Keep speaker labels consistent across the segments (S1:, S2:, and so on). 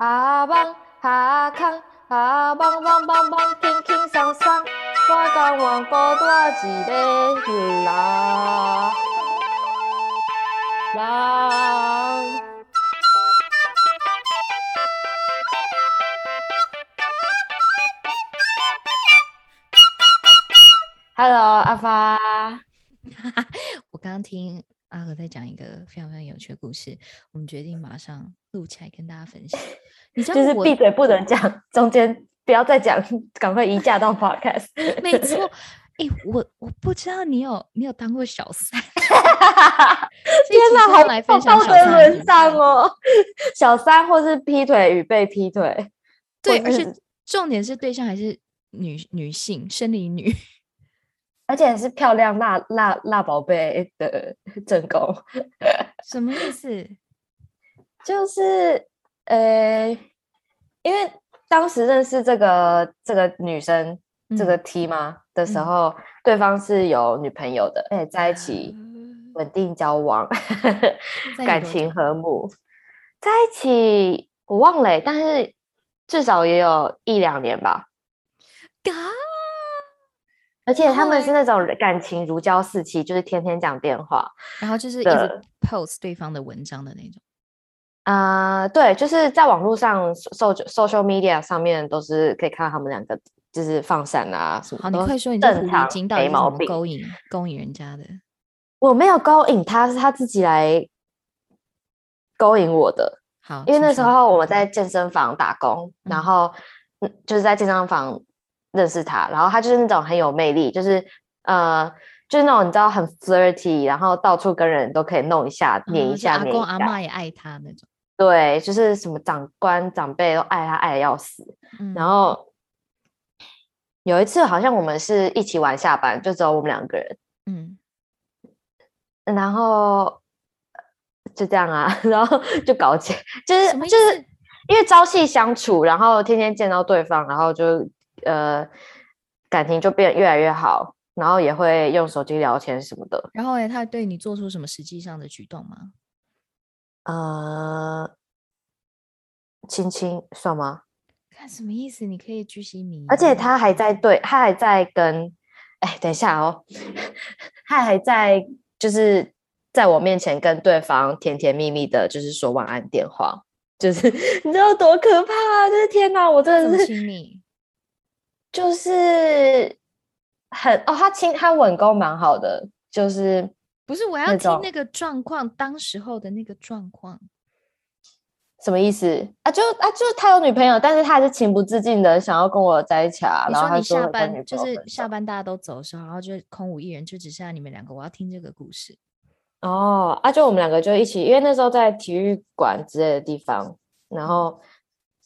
S1: 下网下空下网网网网轻轻松松，我甘愿孤单一个人。人。Hello，阿发。
S2: 我刚刚听阿和在讲一个非常非常有趣的故事，我们决定马上录起来跟大家分享。你知道
S1: 就是
S2: 我
S1: 闭嘴不能讲，中间不要再讲，赶快移驾到 Podcast。
S2: 没错，哎、我我不知道你有你有当过小三，
S1: 天
S2: 哪，
S1: 好
S2: 来分享
S1: 好道德
S2: 小三的
S1: 沦丧哦，小三或是劈腿与被劈腿，
S2: 对，而
S1: 是
S2: 且重点是对象还是女女性生理女，
S1: 而且是漂亮辣辣辣宝贝的 正宫，
S2: 什么意思？
S1: 就是呃，因为当时认识这个这个女生这个 T 吗、的时
S2: 嗯。
S1: 候，对方是有女朋友的，而且在一起
S2: 呃
S1: 稳定交往，感情和睦，在一起我忘了欸、但是至少也有一两年吧。
S2: 嘎，
S1: 而且他们是那种感情如胶似漆，就是天天讲电话。
S2: 然后就是一直 post 对方的文章的那种。
S1: 啊、对，就是在网络上，social social media 上面都是可以看到他们两个就是放闪啊什么。
S2: 好，你
S1: 都
S2: 快说，你这狐狸
S1: 正常
S2: 精到底是怎
S1: 没毛病。
S2: 么勾引勾引人家的？
S1: 我没有勾引他，是他自己来勾引我的。
S2: 好，
S1: 因为那时候我们在健身房打工，然
S2: 嗯
S1: 后嗯，就是在健身房认识他，然后他就是那种很有魅力，就是呃，就是那种你知道很 flirty，然后到处跟人都可以弄一下、黏一下、
S2: 阿公阿妈。也爱他那种。
S1: 对，就是什么长官长辈都爱他，爱的要死。
S2: 嗯
S1: 然后有一次好像我们是一起玩下班，就只有我们两个人，
S2: 嗯，
S1: 然后就这样啊，然后就搞起，就是就是因为朝夕相处，然后天天见到对方，然后就呃感情就变越来越好，然后也会用手机聊天什么的。
S2: 然后呢，他对你做出什么实际上的举动吗？
S1: 呃，亲亲算吗？
S2: 看什么意思？你可以居心迷。
S1: 而且他还在对，他还在跟，哎，等一下哦，他还在就是在我面前跟对方甜甜蜜蜜的，就是说晚安电话，就是 你知道多可怕啊！就是天哪，我真的是
S2: 亲密？
S1: 就是很哦，他亲他吻功蛮好的，就是
S2: 不是，我要听那个状况，当时候的那个状况。
S1: 什么意思啊？就啊，就是他有女朋友，但是他还是情不自禁的想要跟我在一起啊。
S2: 你
S1: 然后他
S2: 你下班就是下班大家都走的时候，然后就空无一人，就只剩下你们两个。我要听这个故事。
S1: 哦，啊，就我们两个就一起，因为那时候在体育馆之类的地方，然后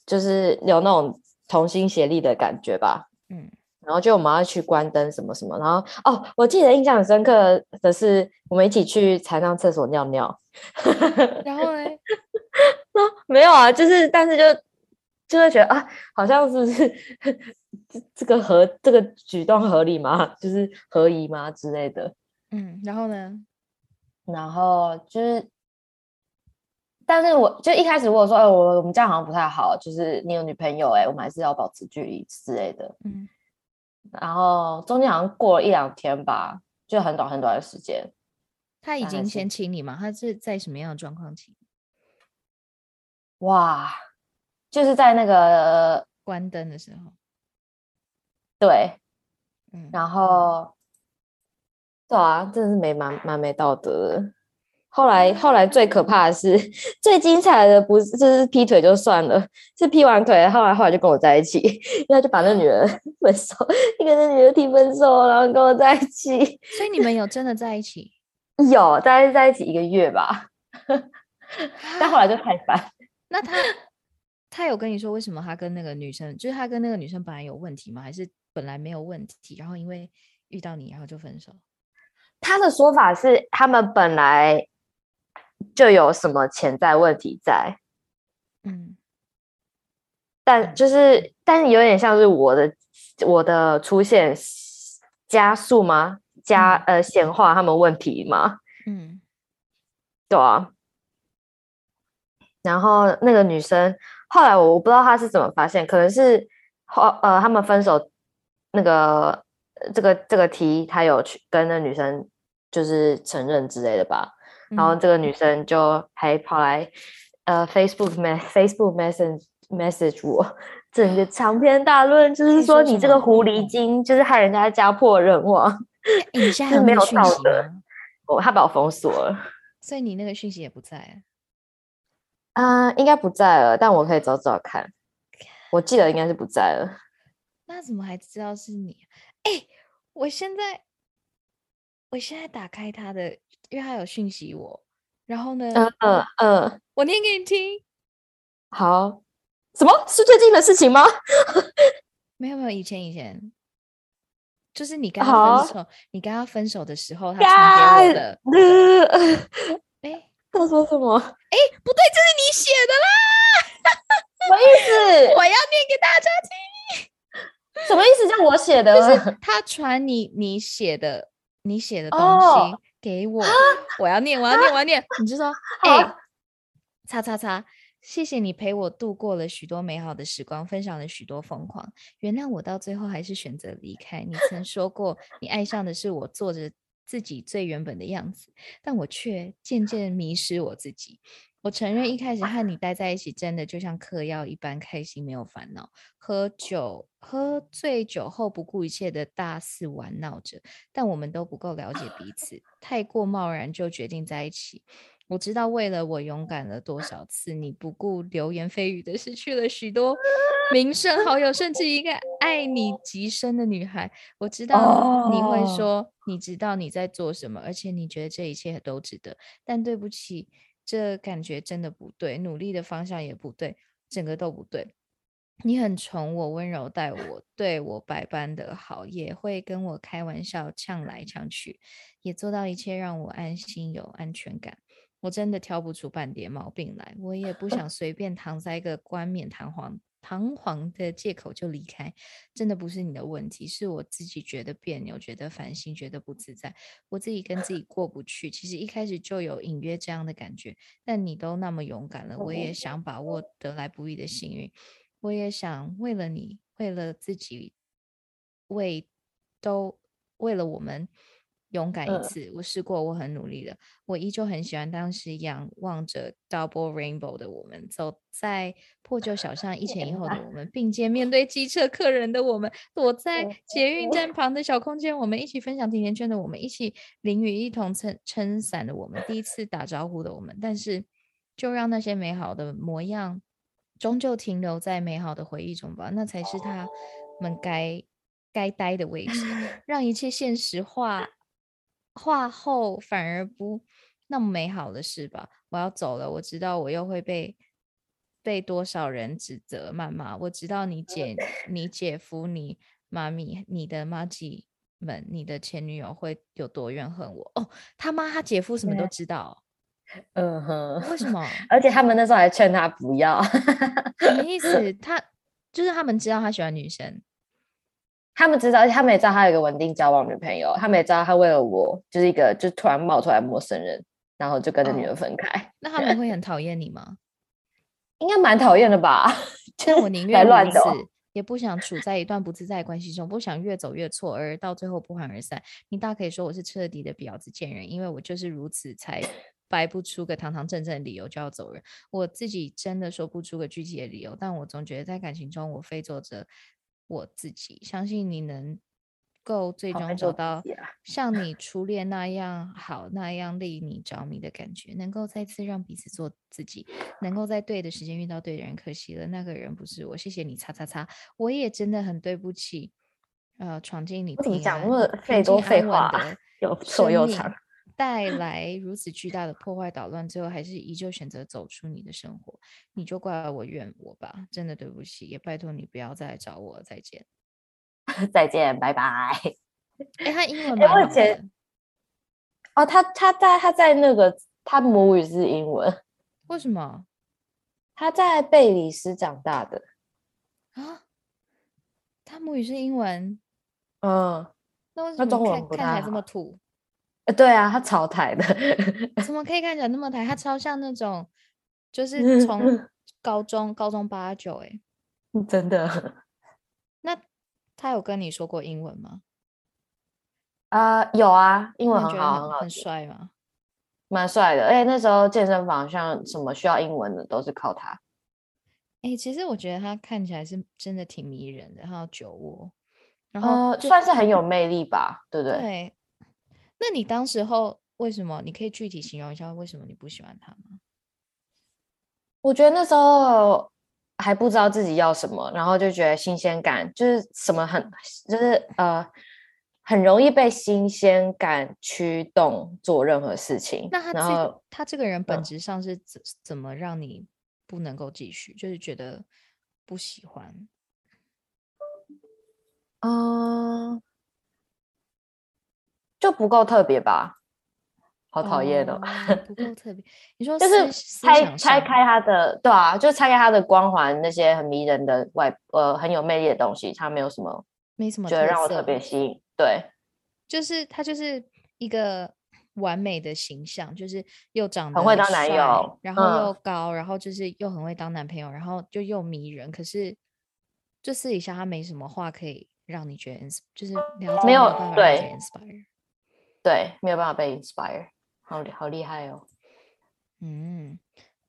S1: 就是有那种同心协力的感觉吧。
S2: 嗯，
S1: 然后就我们要去关灯什么什么，然后哦，我记得印象很深刻的是，我们一起去踩上厕所尿尿。
S2: 然后呢？
S1: 没有啊，就是但是就就会觉得啊，好像是不是这这个合这个举动合理吗？就是合宜吗之类的。
S2: 嗯，然后呢？
S1: 然后就是，但是我就一开始我有说，哎、我我们这样好像不太好，就是你有女朋友、哎，我们还是要保持距离之类的。
S2: 嗯，
S1: 然后中间好像过了一两天吧，就很短很短的时间。
S2: 他已经先亲你吗？他是在什么样的状况亲？
S1: 哇，就是在那个
S2: 关灯的时候。
S1: 对，
S2: 嗯，
S1: 然后对啊，真的是没蛮蛮没道德的。后来后来最可怕的是，最精彩的不是就是劈腿就算了，是劈完腿，后来后来就跟我在一起，因为他就把那女人分手，就跟那女人提分手，然后跟我在一起，
S2: 所以你们有真的在一起？
S1: 有大概在一起一个月吧，但后来就太烦。
S2: 那他他有跟你说为什么他跟那个女生，就是他跟那个女生本来有问题吗？还是本来没有问题，然后因为遇到你，然后就分手？
S1: 他的说法是，他们本来就有什么潜在问题在，
S2: 嗯，
S1: 但就是，但是有点像是我的我的出现加速吗？加呃显化他们问题吗？
S2: 嗯，
S1: 对啊，然后那个女生后来我我不知道她是怎么发现，可能是后呃他们分手那个这个这个题，他有去跟那女生就是承认之类的吧。然后这个女生就还跑来呃 Facebook me Facebook message message 我，整个长篇大论，就是说你这个狐狸精，就是害人家家破人亡。
S2: 你现在
S1: 没有
S2: 讯息吗？
S1: 我他把我封锁了，
S2: 所以你那个讯息也不在
S1: 啊？应该不在了，但我可以找找看。我记得应该是不在了。
S2: 那怎么还知道是你？哎，我现在我现在打开他的，因为他有讯息我，然后呢，
S1: 嗯嗯嗯，
S2: 我念给你听。
S1: 好，什么是最近的事情吗？
S2: 没有没有，以前以前。就是你跟他分手，你跟他分手的时候，他传给我的。
S1: 哎，他说什么？
S2: 哎，不对，这是你写的啦！
S1: 什么意思？
S2: 我要念给大家听。
S1: 什么意思？叫我写的？
S2: 就是他传你你写的你写的东西给我，我要念，我要念，我要念。你就说，哎，叉叉叉。谢谢你陪我度过了许多美好的时光，分享了许多疯狂。原谅我到最后还是选择离开。你曾说过，你爱上的是我坐着自己最原本的样子，但我却渐渐迷失我自己。我承认一开始和你待在一起，真的就像嗑药一般开心，没有烦恼。喝酒喝醉酒后不顾一切的大肆玩闹着，但我们都不够了解彼 此，太过贸然就决定在一起。我知道，为了我勇敢了多少次，你不顾流言蜚语的失去了许多名声好友，甚至一个爱你极深的女孩。我知道你会说，你知道你在做什么，而且你觉得这一切都值得。但对不起，这感觉真的不对，努力的方向也不对，整个都不对。你很宠我，温柔待我，对我百般的好，也会跟我开玩笑，呛来呛去，也做到一切让我安心有安全感。我真的挑不出半点毛病来，我也不想随便搪塞一个冠冕堂皇、堂皇的借口就离开。真的不是你的问题，是我自己觉得别扭、觉得烦心、觉得不自在，我自己跟自己过不去。其实一开始就有隐约这样的感觉，但你都那么勇敢了，我也想把握得来不易的幸运，我也想为了你，为了自己，为都为了我们。勇敢一次，我试过，我很努力的，我依旧很喜欢当时仰望着 Double Rainbow 的我们，走在破旧小巷一前一后的我们，并肩面对机车客人的我们，躲 在捷运站。旁的小空间，我们一起分享甜甜圈的我们，一起淋雨一同撑撑伞的我们，第一次打招呼的我们，但是就让那些美好的模样终究停留在美好的回忆中吧，那才是他们该该待的位置，让一切现实化。话后反而不那么美好的事吧。我要走了，我知道我又会被被多少人指责谩骂。我知道你姐、你姐夫、你妈咪、你的妈吉们、你的前女友会有多怨恨我。哦，他妈他姐夫什么都知道。
S1: 嗯哼，
S2: 为什么？
S1: 而且他们那时候还劝他不要。
S2: 什么意思？他就是他们知道他喜欢女生。
S1: 他们知道，他们也知道他有一个稳定交往女朋友。他们也知道他为了我，就是一个就突然冒出来陌生人，然后就跟着女儿分开。
S2: 那他们 会很讨厌你吗？
S1: 应该蛮讨厌的吧。
S2: 但我宁愿乱走，也不想处在一段不自在的关系中，不想越走越错，而到最后不欢而散。你大可以说我是彻底的婊子贱人，因为我就是如此，才掰不出个堂堂正正的理由就要走人。我自己真的说不出个具体的理由，但我总觉得在感情中，我非做着。我自己相信你能够最终找到像你 初恋那样好、那样令你着迷的感觉，能够再次让彼此做自己，能够在对的时间遇到对的人。可惜了，那个人不是我。谢谢你，擦擦擦。我也真的很对不起，呃，闯进你平安、
S1: 费多废
S2: 话
S1: 的又错又长。
S2: 带来如此巨大的破坏捣乱，最后还是依旧选择走出你的生活，你就怪我怨我吧，真的对不起，也拜托你不要再来找我，再见，
S1: 再见，拜拜。
S2: 哎，他英文蛮好的。
S1: 哦，他他在他在那个他母语是英文，
S2: 为什么？
S1: 他在贝里斯长大的
S2: 啊？他母语是英文，
S1: 嗯，
S2: 那为什么看看起来这么土？
S1: 呃，对啊，他超台的，
S2: 怎么可以看起来那么台？他超像那种就是从 高中高中八九哎，
S1: 真的。
S2: 那他有跟你说过英文吗？
S1: 啊，有啊，英文
S2: 那觉得
S1: 很好，很
S2: 帅吗？
S1: 蛮帅的。而且那时候健身房像什么需要英文的都是靠他。
S2: 哎、其实我觉得他看起来是真的挺迷人的，他有酒窝，然后
S1: 呃，算是很有魅力吧，对不对？
S2: 对。那你当时候为什么？你可以具体形容一下为什么你不喜欢他吗？
S1: 我觉得那时候还不知道自己要什么，然后就觉得新鲜感就是什么很就是呃很容易被新鲜感驱动做任何事情。
S2: 那他这他这个人本
S1: 嗯
S2: 质上是怎怎么让你不能够继续？就是觉得不喜欢。
S1: 嗯、就不够特别吧，好讨厌哦。
S2: 哦不够特别。你说
S1: 就是拆
S2: 想
S1: 拆开他的，对啊，就拆开他的光环，那些很迷人的外呃很有魅力的东西，他没有什么
S2: 没什么
S1: 觉得让我特别吸引。对，
S2: 就是他就是一个完美的形象，就是又长得
S1: 很会当男友
S2: 然后又
S1: 嗯
S2: 高，然后就是又很会当男朋友，然后就又迷人。可是就私底下他没什么话可以让你觉得就是聊天
S1: 没有
S2: 办法。
S1: 对，没有办法被 inspire，好厉好厉害哦。
S2: 嗯，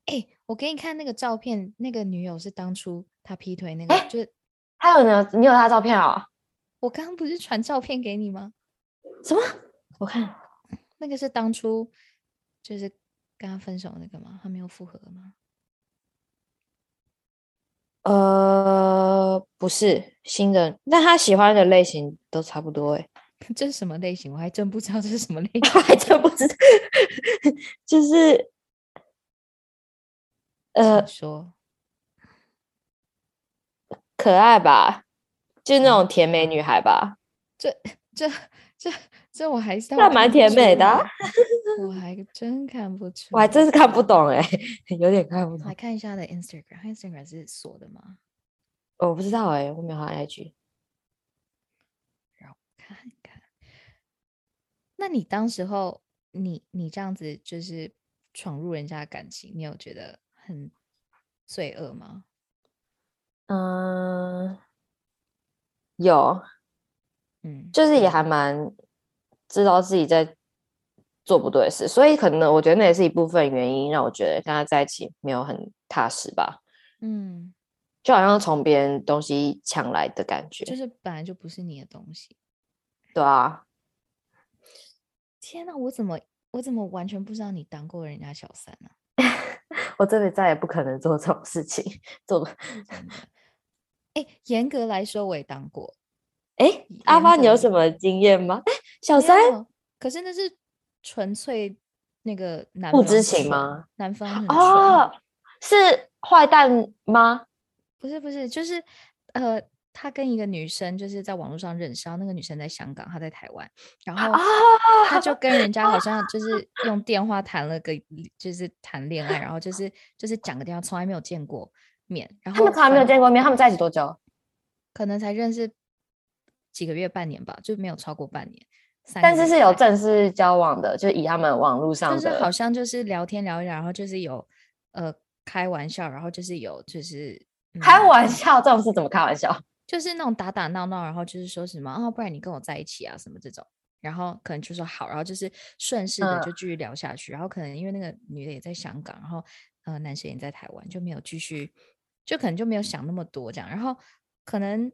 S2: 哎、我给你看那个照片，那个女友是当初他劈腿那个，
S1: 诶
S2: 就是
S1: 还有呢，你有他照片哦？
S2: 我刚刚不是传照片给你吗？
S1: 什么？我看
S2: 那个是当初就是跟他分手那个吗？他没有复合吗？
S1: 呃，不是新的，但他喜欢的类型都差不多哎，
S2: 这是什么类型？我还真不知道这是什么类 型。
S1: 我还真不知道，就是呃
S2: 说，
S1: 可爱吧，就是那种甜美女孩吧，
S2: 这这这这我还是
S1: 那蛮甜美的啊
S2: 我还真看不出。
S1: 我还真是看不懂哎，有点看不懂
S2: 来，看一下他的 Instagram，他 Instagram 是锁的吗？
S1: 我不知道哎，我没有他 IG。
S2: 让我看看。那你当时候，你你这样子就是闯入人家的感情，你有觉得很罪恶吗？
S1: 嗯，有，
S2: 嗯，
S1: 就是也还蛮知道自己在做不对的事，所以可能我觉得那也是一部分原因，让我觉得跟他在一起没有很踏实吧，
S2: 嗯，
S1: 就好像从别人东西抢来的感觉。
S2: 就是本来就不是你的东西。
S1: 对啊，
S2: 天呐，我怎么我怎么完全不知道你当过人家小三呢、
S1: 我这辈子再也不可能做这种事情。做。
S2: 哎，严格来说，我也当过。
S1: 哎，阿
S2: 严
S1: 发，你有什么经验吗？哎，小三，
S2: 可是那是纯粹那个男
S1: 不知情吗？
S2: 男方。
S1: 哦，是坏蛋吗？
S2: 不是不是，就是呃，他跟一个女生就是在网络上认识，然后那个女生在香港，他在台湾，然后
S1: 啊，
S2: 他就跟人家好像就是用 电话谈了个，就是谈恋爱，然后就是就是讲个电话，从来没有见过面，然后
S1: 他们从来没有见过面，他们在一起多久？
S2: 可能才认识几个月、半年吧，就没有超过半年。
S1: 但是是有正式交往的，就以他们网络上的，
S2: 就是好像就是聊天聊一聊，然后就是有呃开玩笑，然后就是有就是、
S1: 开
S2: 嗯
S1: 玩笑，这种事怎么开玩笑？
S2: 就是那种打打闹闹，然后就是说什么哦，不然你跟我在一起啊什么这种，然后可能就说好，然后就是顺势的
S1: 嗯。
S2: 就继续聊下去，然后可能因为那个女的也在香港，然后呃男生也在台湾，就没有继续，就可能就没有想那么多这样，然后可能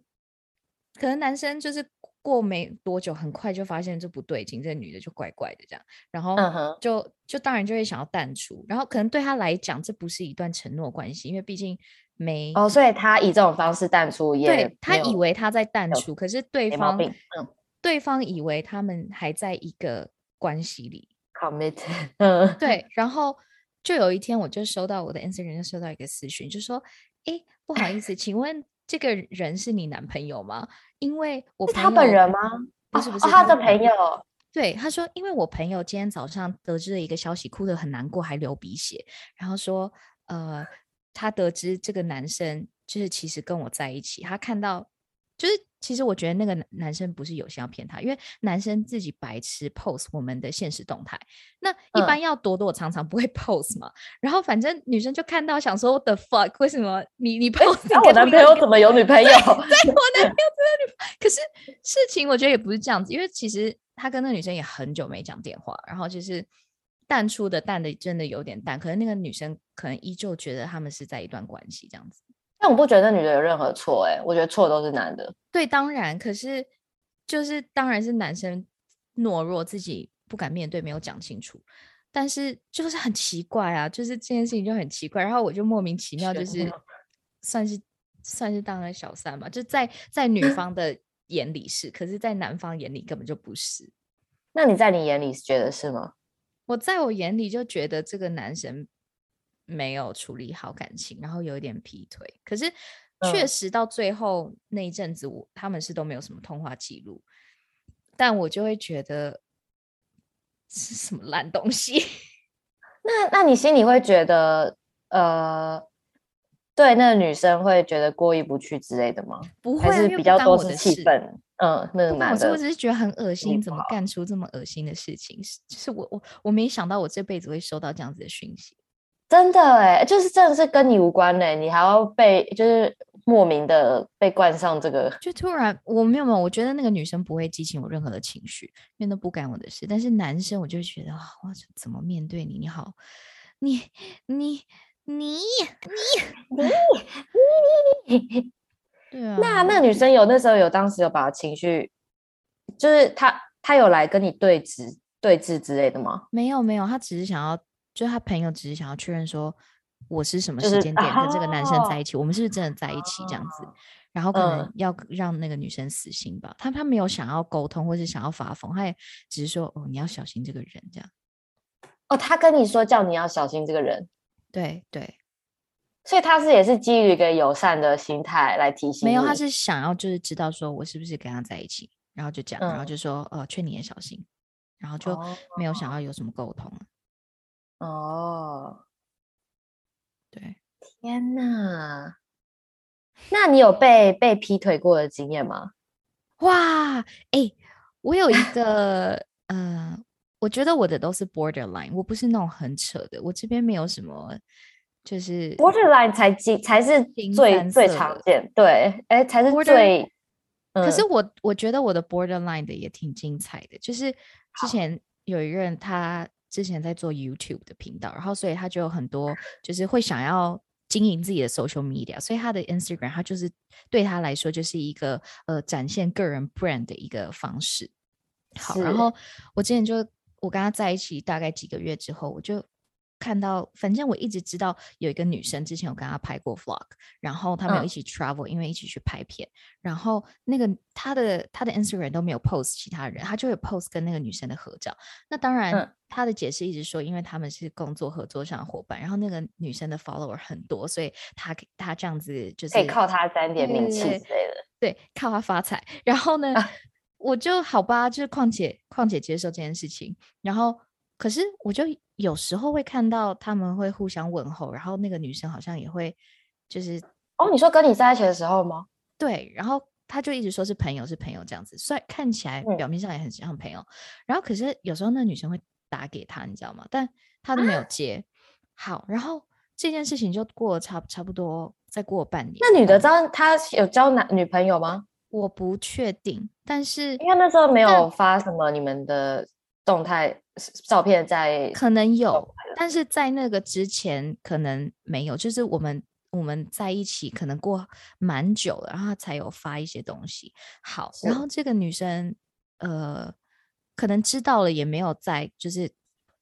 S2: 可能男生就是过没多久，很快就发现这不对劲，这女的就怪怪的这样，然后就就当然就会想要淡出，然后可能对他来讲这不是一段承诺关系，因为毕竟没
S1: 哦，所以他以这种方式淡出也
S2: 对他以为他在淡出，可是对方
S1: 嗯。
S2: 对方以为他们还在一个关系里
S1: ，commit，嗯，
S2: 对，然后就有一天我就收到我的 Instagram 就收到一个私讯，就说：“诶，不好意思，请问这个人是你男朋友吗？因为我
S1: 是
S2: 朋友
S1: 他本人吗？哦
S2: 不是不是
S1: 哦他的
S2: 朋
S1: 朋友，
S2: 对，他说，因为我朋友今天早上得知了一个消息，哭得很难过，还流鼻血，然后说，呃，他得知这个男生就是其实跟我在一起，他看到就是其实我觉得那个男男生不是有心要骗她，因为男生自己白痴 post 我们的现实动态，那一
S1: 嗯
S2: 般要躲躲藏藏 不会 post 嘛。然后反正女生就看到想说 What the fuck，为什么你你 post？你
S1: 那我男朋友怎么有女朋友？
S2: 对我男朋友 真的女朋友，可是事情我觉得也不是这样子，因为其实他跟那女生也很久没讲电话，然后就是淡出的淡的真的有点淡，可能那个女生可能依旧觉得他们是在一段关系这样子。
S1: 但我不觉得那女的有任何错，哎，我觉得错都是男的。
S2: 对，当然，可是就是当然是男生懦弱，自己不敢面对，没有讲清楚。但是就是很奇怪啊，就是这件事情就很奇怪，然后我就莫名其妙，就 是算是算是当了小三嘛，就在在女方的眼里是，可是在男方眼里根本就不是。
S1: 那你在你眼里觉得是吗？
S2: 我在我眼里就觉得这个男生没有处理好感情，然后有一点劈腿。可是确
S1: 嗯
S2: 实到最后那一阵子，我他们是都没有什么通话记录，但我就会觉得是什么烂东西。
S1: 那那你心里会觉得，呃，对那个女生会觉得过意不去之类的吗？
S2: 不会、啊，
S1: 还是比较多是气氛？嗯，那个
S2: 不关我我只是觉得很恶心，怎么干出这么恶心的事情？是就是我我我没想到我这辈子会收到这样子的讯息。
S1: 真的哎，就是真的是跟你无关嘞，你还要被就是莫名的被冠上这个，
S2: 就突然我没有没有，我觉得那个女生不会激起我任何的情绪，因为那不干我的事。但是男生我就觉得啊，我怎么面对你？你好，你你。你你你你你你，对啊，
S1: 那那个女生有那时候有当时有把情绪，就是她她有来跟你对峙对峙之类的吗？
S2: 没有没有，她只是想要，就他朋友只是想要确认说我是什么时间点跟这个男生在
S1: 哦
S2: 一起，我们是不是真的在一起这样子。然后可能
S1: 嗯
S2: 要让那个女生死心吧，他他没有想要沟通或是想要发疯，他也只是说哦你要小心这个人这样。
S1: 哦，他跟你说叫你要小心这个人，
S2: 对对，
S1: 所以他是也是基于一个友善的心态来提醒
S2: 没有，他是想要就是知道说我是不是跟他在一起，然后就讲，然后
S1: 嗯
S2: 就说呃劝你也小心，然后就没有想要有什么沟通。
S1: 哦，
S2: 对，
S1: 天哪！那你有被被劈腿过的经验吗？
S2: 哇，哎、我有一个呃，我觉得我的都是 borderline，我不是那种很扯的，我这边没有什么，就是
S1: ，borderline 才经才是最最常见，对，哎，才是最。
S2: 可是
S1: 嗯
S2: 我我觉得我的 borderline 的也挺精彩的，就是之前有一个人他之前在做 YouTube 的频道，然后所以他就有很多就是会想要经营自己的 social media，所以他的 Instagram 他就是对他来说就是一个呃展现个人 brand 的一个方式。好，然后我之前就我跟他在一起大概几个月之后，我就看到，反正我一直知道有一个女生，之前有跟她拍过 vlog，然后他们一起 travel，、因为一起去拍片，然后那个她的她的 Instagram 都没有 post 其他人，她就会 post 跟那个女生的合照。那当然，
S1: 嗯
S2: 他的解释一直说，因为他们是工作合作上的伙伴，然后那个女生的 follower 很多，所以她可他这样子就是
S1: 可以靠她沾点名气之类的。
S2: 对，靠她发财。然后呢，
S1: 啊
S2: 我就好吧，就是况且况且接受这件事情。然后，可是我就有时候会看到他们会互相问候，然后那个女生好像也会就是
S1: 哦，你说跟你在一起的时候吗？
S2: 对，然后他就一直说是朋友是朋友这样子，虽然看起来
S1: 嗯
S2: 表面上也很像朋友，然后可是有时候那女生会打给他，你知道吗？但他都没
S1: 啊
S2: 有接。好，然后这件事情就过了差差不多再过半年。
S1: 那女的知
S2: 嗯
S1: 道他有交男女朋友吗？
S2: 我不确定，但是
S1: 因为那时候没有发什么你们的动态照片在，
S2: 可能有，但是在那个之前可能没有，就是我们我们在一起可能过蛮久了，然后他才有发一些东西。好，然
S1: 是
S2: 后这个女生呃，可能知道了，也没有再就是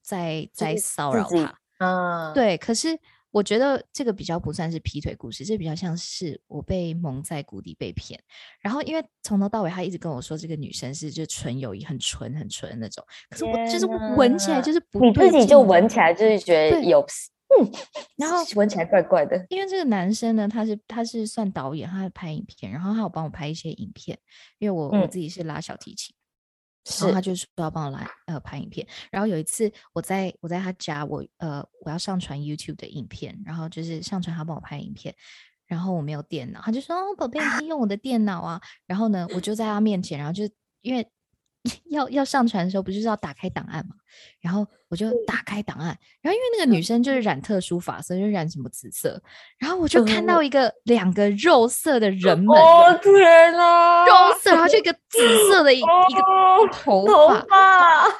S2: 在在
S1: 是自己
S2: 骚扰他。
S1: 嗯，，
S2: 对，可是我觉得这个比较不算是劈腿故事，这比较像是我被蒙在鼓里被骗。然后因为从头到尾他一直跟我说这个女生是就纯友谊，很纯很纯的那种，可是我就是闻起来就是不
S1: 你
S2: 对
S1: 自己就闻起来就是觉得有，嗯，
S2: 然后
S1: 闻起来怪怪的。
S2: 因为这个男生呢，他是他是算导演，他在拍影片，然后他有帮我拍一些影片，因为我、我
S1: 嗯
S2: 自己是拉小提琴，然后
S1: 是
S2: 他就说要帮我来呃拍影片。然后有一次我在我在他家，我呃我要上传 YouTube 的影片，然后就是上传他帮我拍影片，然后我没有电脑，他就说：“哦，宝贝，你用我的电脑啊。”然后呢，我就在他面前，然后就因为要要上传的时候，不就是要打开档案嘛？然后我就打开档案，然后因为那个女生就是染特殊发色，就染什么紫色，然后我就看到一个两个肉色的人们，
S1: 哦天哪，
S2: 肉色，然后就一个紫色的一一个
S1: 哦
S2: 头
S1: 头
S2: 发，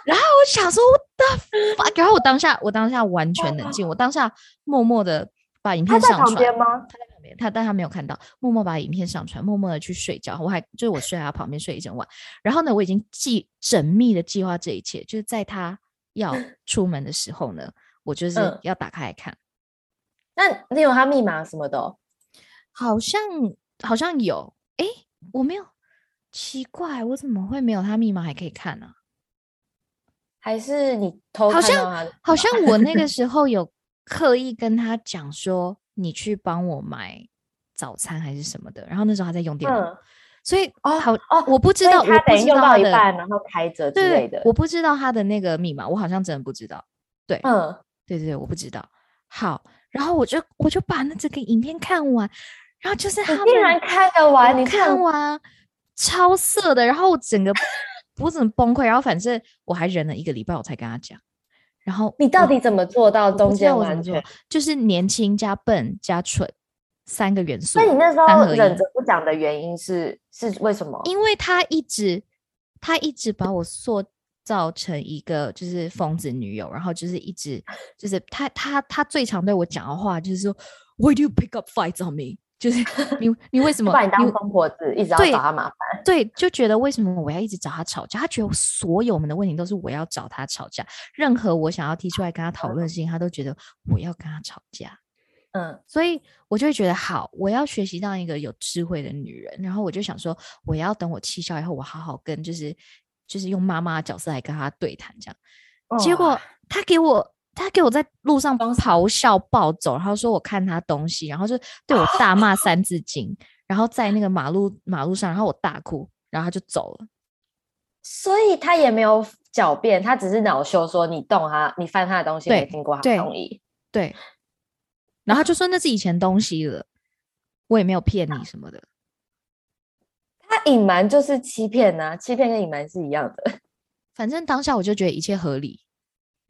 S2: 然后我想说我的然后我当下我当下完全冷静，我当下默默的把影片上传。
S1: 旁边吗？
S2: 他在他但他没有看到，默默把影片上传，默默的去睡觉。我还就是我睡在他旁边睡一整晚。然后呢，我已经计缜密的计划这一切，就是在他要 出门的时候呢，我就是
S1: 嗯
S2: 要打开来看，
S1: 那你有他密码什么的哦？
S2: 好像好像有，哎，我没有，奇怪，我怎么会没有他密码还可以看呢、
S1: 还是你偷
S2: 好像？好像我那个 时候有刻意跟他讲说，你去帮我买早餐还是什么的，然后那时候还在用电脑。
S1: 嗯，
S2: 所以
S1: 哦
S2: 好
S1: 哦
S2: 我不知道，
S1: 他
S2: 我不
S1: 等于用到一半，然后开着之
S2: 对
S1: 类的。
S2: 我不知道他的那个密码，我好像真的不知道。对，
S1: 嗯，
S2: 对对对，我不知道。好，然后我就我就把那整个影片看完，然后就是他
S1: 竟然看得完，你
S2: 看完超色的，然后我整个我整个崩溃，然后反正我还忍了一个礼拜，我才跟他讲。然后
S1: 你到底怎么做到中间完全？，
S2: 就是年轻加笨加蠢三个元素。
S1: 那你那时候忍着不讲的原因是是为什么？
S2: 因为他一直他一直把我塑造成一个就是疯子女友，然后就是一直就是他他他最常对我讲的话就是说，Why do you pick up fights on me？就是 你你为什么
S1: 把你当疯婆子，一直要
S2: 对
S1: 找他麻烦。
S2: 对，就觉得为什么我要一直找他吵架？他觉得所有我们的问题都是我要找他吵架，任何我想要提出来跟他讨论的事情，他都觉得我要跟他吵架。
S1: 嗯，
S2: 所以我就会觉得好，我要学习当一个有智慧的女人。然后我就想说，我要等我气消以后，我好好跟就是就是用妈妈的角色来跟他对谈这样。结果他给我，他给我在路上
S1: 装傻
S2: 咆哮暴走，然后说我看他东西，然后就对我大骂三字经，然后在那个马路马路上，然后我大哭，然后他就走了。
S1: 所以他也没有狡辩，他只是恼羞说你动他，你翻他的东西没经过他同意。
S2: 对，然后他就说那是以前东西了，我也没有骗你什么的。
S1: 他隐瞒就是欺骗呐、欺骗跟隐瞒是一样的。
S2: 反正当下我就觉得一切合理，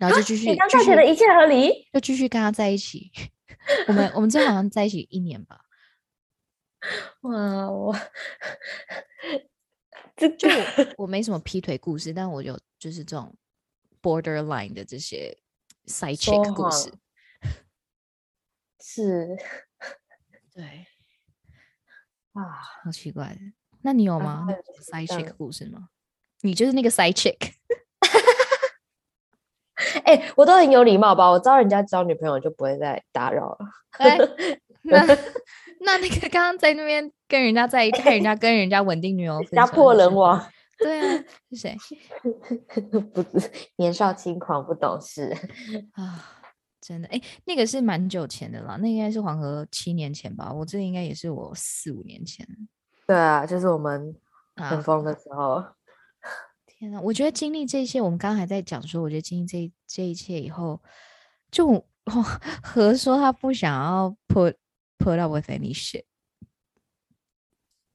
S2: 然后就继续
S1: 你当
S2: 继续
S1: 下觉得一切合理？
S2: 就继续跟他在一起。我们我们这好像在一起一年吧，
S1: 哇，我这
S2: 就我我没什么劈腿故事，但我有就是这种 borderline 的这些 side
S1: 说
S2: chick 故事。
S1: 是
S2: 对，
S1: 啊，
S2: 好奇怪的。那你有
S1: 然
S2: 吗？side
S1: 这
S2: chick 故事吗？你就是那个 side chick。
S1: 哎、我都很有礼貌吧？我知道人家交女朋友就不会再打扰了。
S2: 哎，那那那个刚刚在那边跟人家在一起，看人家跟人家稳定女友
S1: 家破人亡，
S2: 对啊，是谁
S1: 不是年少轻狂不懂事。
S2: 啊？真的，哎，那个是蛮久前的啦，那应该是黄河七年前吧，我这个应该也是我四五年前
S1: 对啊，就是我们很
S2: 啊。
S1: 疯的时候。
S2: 天呐，我觉得经历这些，我们刚刚还在讲说，我觉得经历这这一切以后，就我何说他不想要 put put up with any shit，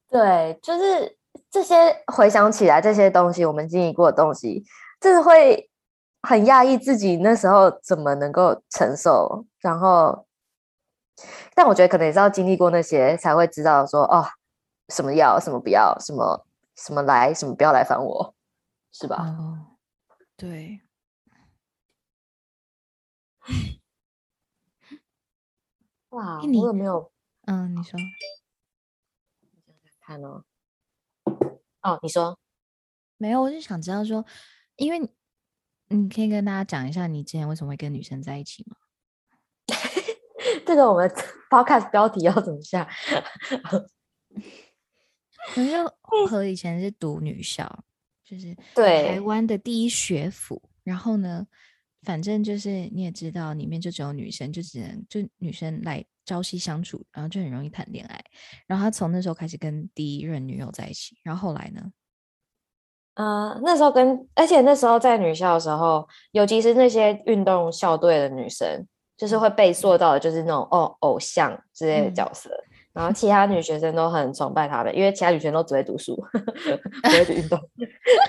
S1: 对，就是这些回想起来，这些东西我们经历过的东西，真的会很压抑自己那时候怎么能够承受。然后，但我觉得可能也是要经历过那些，才会知道说哦，什么要，什么不要，什么什么来，什么不要来烦我，是吧？
S2: 哦，对，
S1: 哇，
S2: 你
S1: 我有没有
S2: 嗯，你说。
S1: 看哦？哦，你说。
S2: 没有，我就想知道说，因为你你可以跟大家讲一下你之前为什么会跟女生在一起吗？
S1: 这个我们 podcast 标题要怎么下？
S2: 我就 和以前是读女校，就是
S1: 对台，
S2: 湾的第一学府，然后呢，反正就是你也知道，里面就只有女生，就只能就女生来朝夕相处，然后就很容易谈恋爱。然后他从那时候开始跟第一任女友在一起，然后后来呢，
S1: 呃，那时候跟，而且那时候在女校的时候，尤其是那些运动校队的女生，就是会被塑造的，就是那种哦偶像之类的
S2: 嗯
S1: 角色。然后其他女学生都很崇拜他们，因为其他女学生都只会读书，不会运动。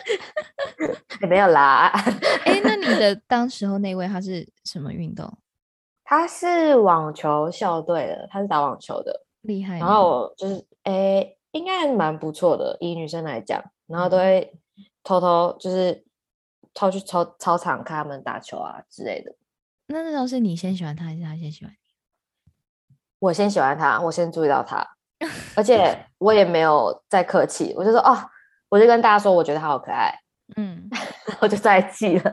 S1: 也没有啦，
S2: 哎，那你的当时候那位他是什么运动？
S1: 他是网球校队的，他是打网球的，
S2: 厉害。
S1: 然后就是，哎，应该蛮不错的，以女生来讲，然后都会偷偷就是偷去操操场看他们打球啊之类的。
S2: 那那时候是你先喜欢他，还是他先喜欢你？
S1: 我先喜欢他，我先注意到他，而且我也没有再客气，我就说哦，我就跟大家说，我觉得他好可爱，嗯，我就在一起了。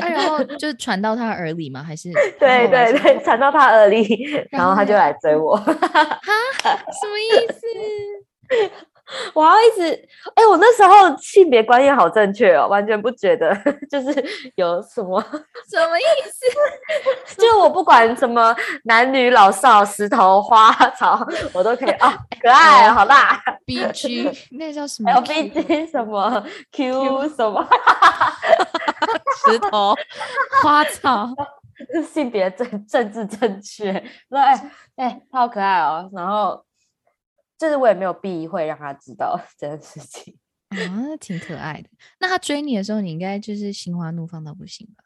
S2: 然后 就传到他耳里吗？还是
S1: 对对对，传到他耳里，然后他就来追我。哈，
S2: 什么意思？
S1: 我要一直哎，我那时候性别观念好正确哦，完全不觉得 就是有什么
S2: 什么意思？
S1: 就我不管什么男女老少、石头花草，我都可以啊，可爱，好辣
S2: ，B G 那叫什么
S1: ？L B G 什么 Q 什么？
S2: 石头花草，
S1: 性别政政治正确。那哎哎，他好可爱哦，然后。就是我也没有避讳让他知道 这件事情
S2: 啊，挺可爱的。那他追你的时候，你应该就是心花怒放到不行吧？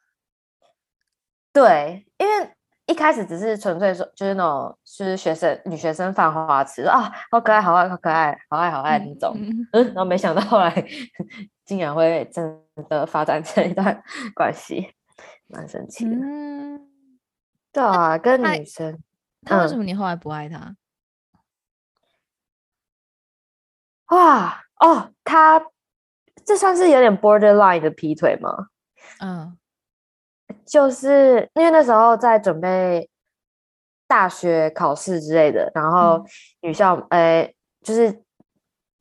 S1: 对，因为一开始只是纯粹说，就是那种就是学生女学生犯花痴啊，好可爱，好爱，好可爱，好爱，好爱那种。嗯，然后没想到后来 竟然会真的发展成一段关系，蛮神奇的。嗯，对啊，跟女生，
S2: 他为什么你后来不爱他？
S1: 哇哦，他这算是有点 borderline 的劈腿吗？嗯，就是因为那时候在准备大学考试之类的，然后女校诶，就是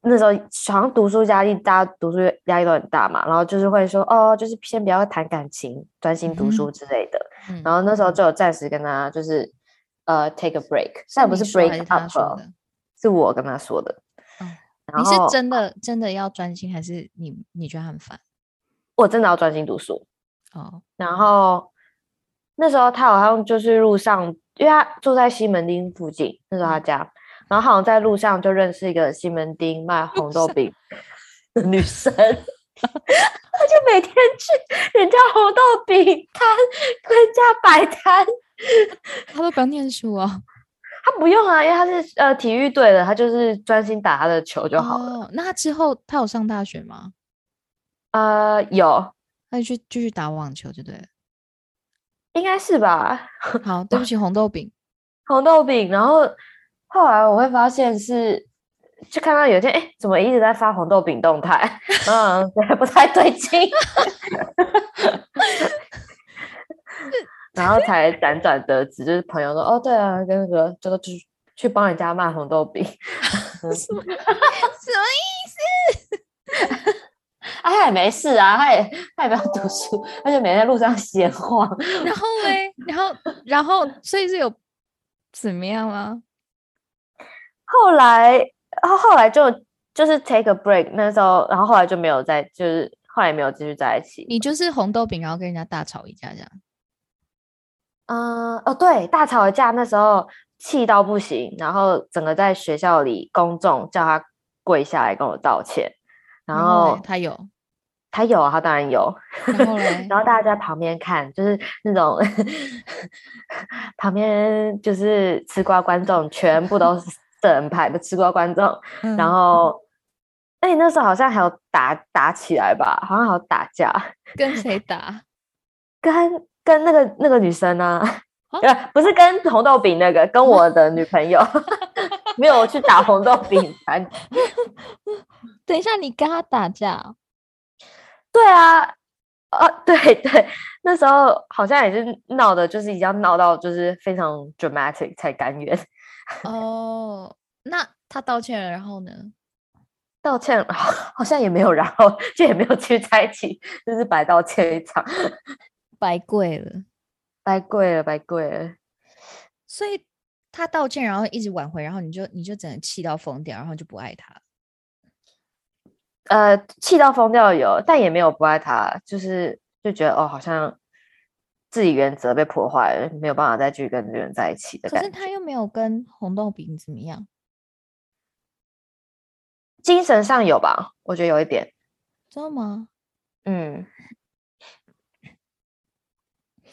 S1: 那时候好像读书压力，大家读书压力都很大嘛，然后就是会说哦，就是先不要谈感情，专心读书之类的。然后那时候就有暂时跟他就是呃 take a break，虽然不是 break up，是我跟他说的。
S2: 你是真的真的要专心，还是你你觉得很烦？
S1: 我真的要专心读书哦。然后那时候他好像就是路上，因为他住在西门町附近，那时候他家，然后好像在路上就认识一个西门町卖红豆饼的女生，他就每天去人家红豆饼摊，人家摆摊，
S2: 他都不要念书啊。
S1: 他不用啊，因为他是呃体育队的，他就是专心打他的球就好了。
S2: 那他之后他有上大学吗？
S1: 呃，有，
S2: 那就去继续打网球就对了，
S1: 应该是吧。
S2: 好，对不起，红豆饼，
S1: 红豆饼。然后后来我会发现是，就看到有一天，哎，怎么一直在发红豆饼动态？嗯，不太对劲。然后才辗转得知，就是朋友说：“哦，对啊，跟那个叫做去去帮人家卖红豆饼，
S2: 什么意思？
S1: 啊他也没事啊，他也他也不要读书，他就每天在路上闲晃。
S2: 然后嘞，然后然后，所以是有怎么样吗？
S1: 后来，然后后来就就是 take a break，那时候，然后后来就没有再，就是后来没有继续在一起。
S2: 你就是红豆饼，然后跟人家大吵一架这样。”
S1: 嗯哦，对，大吵架那时候气到不行，然后整个在学校里公众叫他跪下来跟我道歉，然后
S2: 他有，
S1: 他有啊，他当然有，
S2: 然后
S1: 然后大家在旁边看，就是那种 旁边就是吃瓜观众，全部都是 色人派的吃瓜观众，然后哎，那时候好像还有打打起来吧，好像还有打架，
S2: 跟谁打？
S1: 跟。跟那个那个女生呢？呃，不是跟红豆饼那个，跟我的女朋友 没有去打红豆饼。
S2: 等一下，你跟他打架？
S1: 对啊，啊，对对，那时候好像也是闹的，就是已经闹到就是非常 dramatic 才甘愿。
S2: 哦，那他道歉了，然后呢？
S1: 道歉好像也没有，然后就也没有继续在一起，就是白道歉一场。
S2: 白跪了，
S1: 白跪了，白跪了。
S2: 所以他道歉，然后一直挽回，然后你就你就整个气到疯掉，然后就不爱他。
S1: 呃，气到疯掉有，但也没有不爱他，就是就觉得哦，好像自己原则被破坏了，没有办法再继续跟这个人在一起的。
S2: 可是他又没有跟红豆饼怎么样？
S1: 精神上有吧？我觉得有一点，
S2: 知道吗？
S1: 嗯，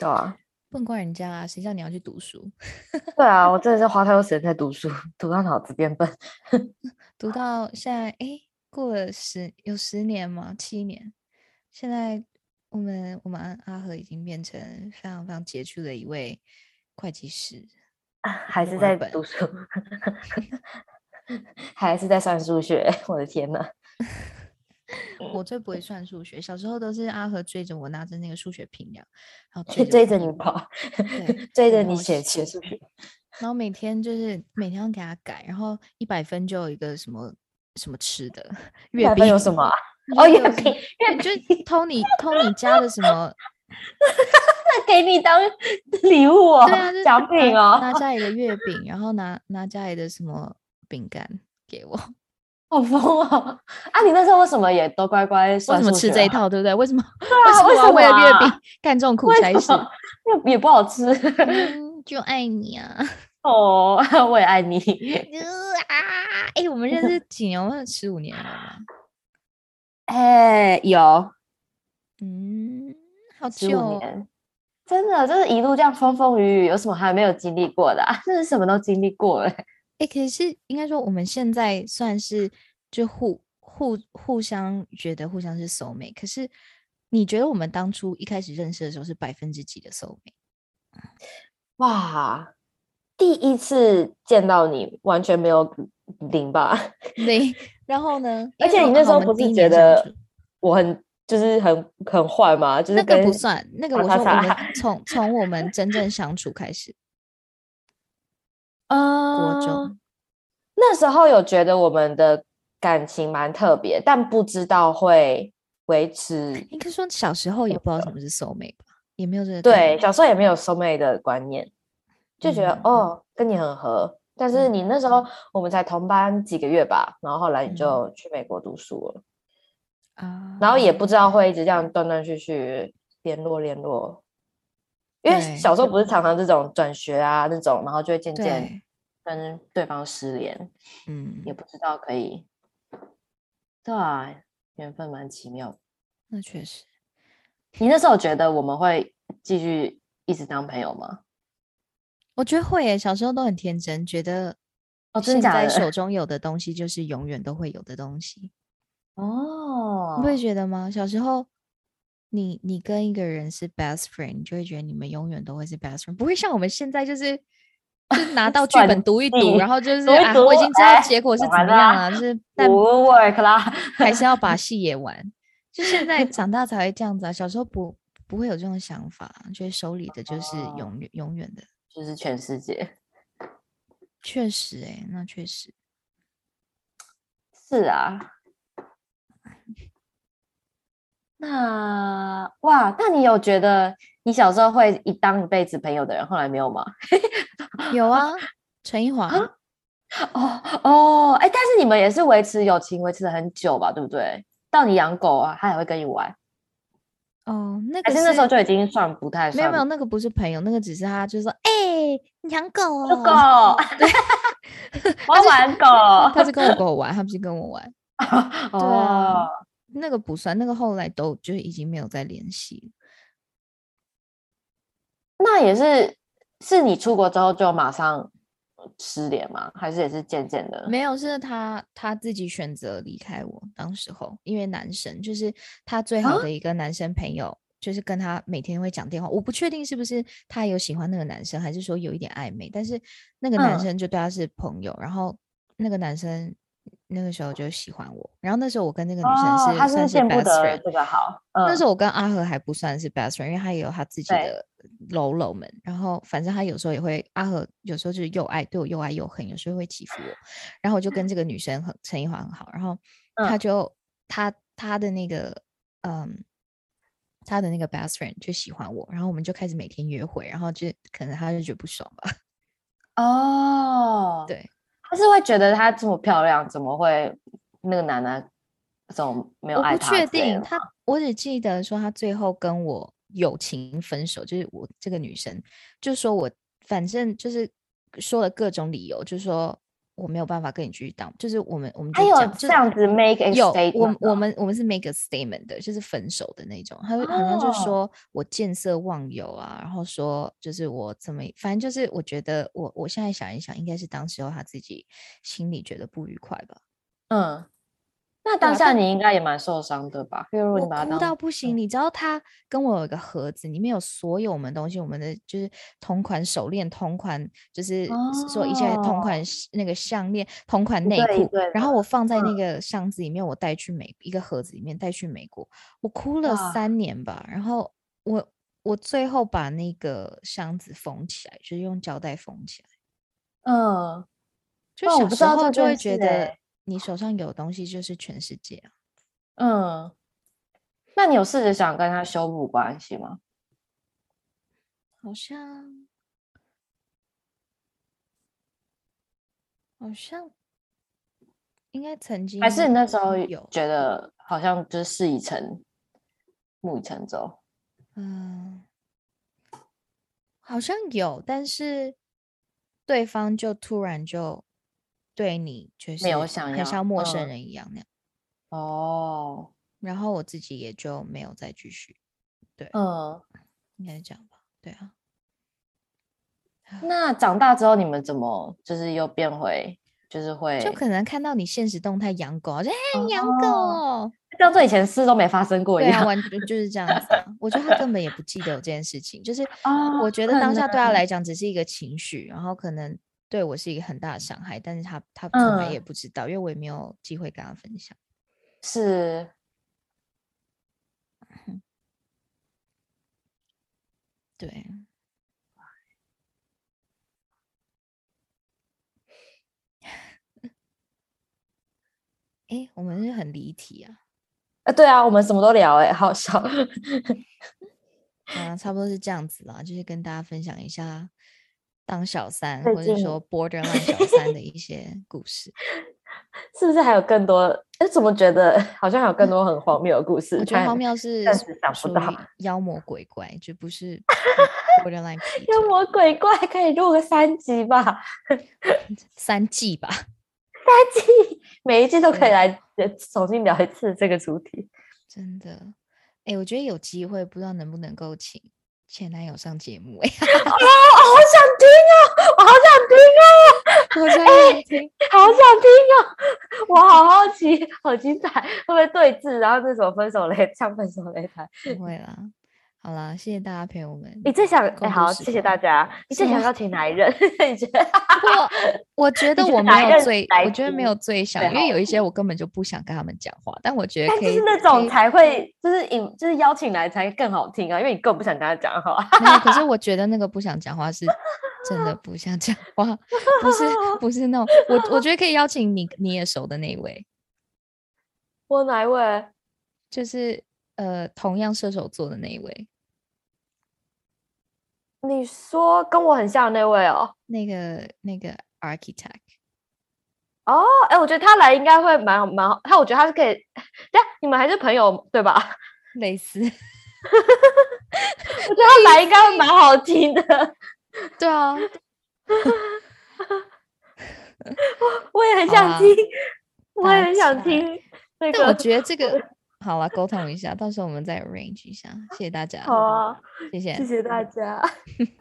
S1: 对啊，
S2: 不能怪人家啊，谁叫你要去读书？
S1: 对啊，我真的是花太多时间在读书，读到脑子变笨。
S2: 读到现在，哎，过了十有十年吗？七年。现在我们我们阿和已经变成非常非常杰出的一位会计师，
S1: 还是在读书，还是在算数学。我的天呐！
S2: 我最不会算数学，小时候都是阿和追着我，拿着那个数学平量，然后
S1: 追 着你跑，追着你写写数学，
S2: 然后每天就是每天要给他改，然后一百分就有一个什么什么吃的，月饼
S1: 有什么？哦，月饼，
S2: 月饼就偷你偷你家的什么，
S1: 那给你当礼物哦，奖品哦，
S2: 拿家里的月饼，然后拿拿家里的什么饼干给我。
S1: 好疯哦！啊，你那时候为什么也都乖乖？为什
S2: 么吃这一套，对不对？为什么？
S1: 对啊，
S2: 为
S1: 什么
S2: 为了月饼干这种苦差事？
S1: 也也不好吃。
S2: 就爱你啊！
S1: 哦，我也爱你。
S2: 啊！哎，我们认识 几年？我们十五年了吗？
S1: 哎，有。
S2: 嗯，好久。
S1: 真的，就是一路这样风风雨雨，有什么还没有经历过的？真是什么都经历过了。
S2: 哎，可是应该说我们现在算是就互互互相觉得互相是 soul mate。可是你觉得我们当初一开始认识的时候是百分之几的 soul mate？
S1: 哇，第一次见到你完全没有零吧？
S2: 零。然后呢？
S1: 而且你那时候不是觉得我很就是很很坏吗？就是那
S2: 个不算，那个我说我们从从我们真正相处开始。国中
S1: 那时候有觉得我们的感情蛮特别，但不知道会维持。
S2: 应该说小时候也不知道什么是 soul mate 吧，也没有这个。
S1: 对，小时候也没有 soul mate 的观念，就觉得哦跟你很合。但是你那时候我们才同班几个月吧，然后后来你就去美国读书了啊，然后也不知道会一直这样断断续续联络联络。因为小时候不是常常这种转学啊那种，然后就会渐渐跟对方失联，嗯，也不知道可以，对啊，缘分蛮奇妙。
S2: 那确实，
S1: 你那时候觉得我们会继续一直当朋友吗？
S2: 我觉得会耶，小时候都很天真，觉得哦，现在手 中有的东西就是永远都会有的东西。哦，你会觉得吗？小时候。你你跟一个人是 best friend，你就会觉得你们永远都会是 best friend，不会像我们现在就是 就拿到剧本读一读，然后 就是啊，我已经知道结果是怎么样了，就是但
S1: 不 work 啦，
S2: 还是要把戏演完。就现在长大才会这样子啊，小时候不不会有这种想法，觉得手里的就是永远永远的，
S1: 就是全世界。
S2: 确实，哎，那确实
S1: 是啊。那哇，那你有觉得你小时候会一当一辈子朋友的人，后来没有吗？
S2: 有啊，陈一华。
S1: 哦哦，哎，但是你们也是维持友情维持了很久吧，对不对？到你养狗啊，他也会跟你玩。
S2: 哦，那个
S1: 是那时候就已经算不太
S2: 没有没有，那个不是朋友，那个只是他就是说，哎，你养狗哦，
S1: 狗，我要 玩狗，
S2: 他是跟我狗玩，他不是跟我玩。对啊。那个不算，那个后来都就已经没有再联系。
S1: 那也是，是你出国之后就马上失联吗？还是也是渐渐的？
S2: 没有，是他他自己选择离开我。当时候，因为男生就是他最好的一个男生朋友，就是跟他每天会讲电话。我不确定是不是他有喜欢那个男生，还是说有一点暧昧。但是那个男生就对他是朋友，然后那个男生。那个时候就喜欢我，然后那时候我跟那个女生是算是 best friend，
S1: 这个好。
S2: 那时候我跟阿和还不算是 best friend，因为他也有他自己的喽喽们。然后反正他有时候也会，阿和有时候就是又爱对我又爱又恨，有时候会欺负我。然后我就跟这个女生很陈一华很好，然后他就他他的那个嗯，他的那个 best friend 就喜欢我，然后我们就开始每天约会，然后就可能他就觉得不爽吧。
S1: 哦，
S2: 对。
S1: 他是会觉得她这么漂亮，怎么会那个男的总没有爱
S2: 她？我不确定，他我只记得说他最后跟我友情分手，就是我这个女生就说我反正就是说了各种理由，就说我没有办法跟你继续当，就是我们我们就
S1: 还有这样子 make a
S2: 有
S1: statement
S2: 我我
S1: 哦
S2: 们我们是 make a statement 的，就是分手的那种。他会好像就
S1: 哦
S2: 说我见色忘友啊，然后说就是我怎么，反正就是我觉得我我现在想一想，应该是当时候他自己心里觉得不愉快吧。
S1: 嗯，那当下你应该也蛮受伤的吧？
S2: 我哭到不行，你知道他跟我有一个盒子，里面有所有我们东西，我们的就是同款手链、同款就是说一些同款那个项链、同款内裤然后我放在那
S1: 嗯
S2: 个箱子里面，我带去美一个盒子里面带去美国，我哭了三年吧，然后我我最后把那个箱子封起来，就是用胶带封起来。
S1: 嗯，
S2: 就
S1: 我
S2: 小时候就会觉得你手上有东西就是全世界啊。
S1: 嗯，那你有试着想跟他修补关系吗？
S2: 好像，好像应该曾经
S1: 还是你那时候
S2: 有，
S1: 觉得好像就是事已成，木已成舟？
S2: 嗯，好像有，但是对方就突然就对你就是
S1: 没有想
S2: 很
S1: 要
S2: 像陌生
S1: 嗯
S2: 人一样那样，
S1: 哦，
S2: 然后我自己也就没有再继续，对，
S1: 嗯，
S2: 应该是这样吧，对啊，
S1: 那长大之后你们怎么就是又变回就是会？
S2: 就可能看到你现实动态养狗啊，就哎养
S1: 哦
S2: 狗。
S1: 当做以前事都没发生过一样。
S2: 完全就是这样子啊。我觉得他根本也不记得有这件事情，就是
S1: 啊
S2: 我觉得
S1: 可
S2: 当下对他
S1: 能
S2: 来讲只是一个情绪，然后可能对我是一个很大的伤害，但是他他从来也
S1: 嗯。
S2: 不知道，因为我也没有机会跟他分享。
S1: 是，
S2: 对，哎，我们是很离题啊，
S1: 啊，对啊，我们什么都聊、欸，哎，好笑。
S2: 啊，差不多是这样子啦，就是跟大家分享一下当小三或者说 borderline 小三的一些故事。
S1: 是不是还有更多？哎，怎么觉得好像还有更多很荒谬的故事？
S2: 我觉得荒谬是
S1: 暂时想不
S2: 属
S1: 到
S2: 于妖魔鬼怪，就不是 borderline
S1: 妖魔鬼怪可以录个三集吧？
S2: 三季吧。
S1: 三季每一季都可以
S2: 对
S1: 来呃重新聊一次这个主题。
S2: 真的，哎、我觉得有机会，不知道能不能够请前男友上节目、哎，
S1: 哦，好想听哦，我好想听哦，
S2: 我真的听，
S1: 好想听哦，我好好奇，好精彩，会不会对峙？然后那首分手擂唱分手擂台，
S2: 不会啦。好啦，谢谢大家陪我们。
S1: 你最想好，
S2: 时
S1: 谢谢大家。你最想邀请哪一任？你觉得？
S2: 我我觉得我没有最，我觉得没有最想，因为有一些我根本就不想跟他们讲话，但我觉得可以
S1: 但就是那
S2: 可
S1: 种才会，就是引，就是邀请来才更好听啊，因为你根本不想跟他讲话。
S2: 没有，可是我觉得那个不想讲话是真的不想讲话，不是不是那种，我我觉得可以邀请你你也熟的那一位，
S1: 我哪一位？
S2: 就是呃同样射手座的那一位，
S1: 你说跟我很像的那位哦？
S2: 那个那个 architect，
S1: 哦，哎，我觉得他来应该会蛮好蛮好，他我觉得他是可以，对啊，你们还是朋友对吧？
S2: 类似，
S1: 我觉得他来应该会蛮好听的，
S2: 对啊，
S1: 我也很想听，我也很想听那
S2: 但我
S1: 个。
S2: 觉得这个 好了，沟通一下，到时候我们再 arrange 一下，谢谢大家，
S1: 好啊，
S2: 谢谢
S1: 谢谢大家。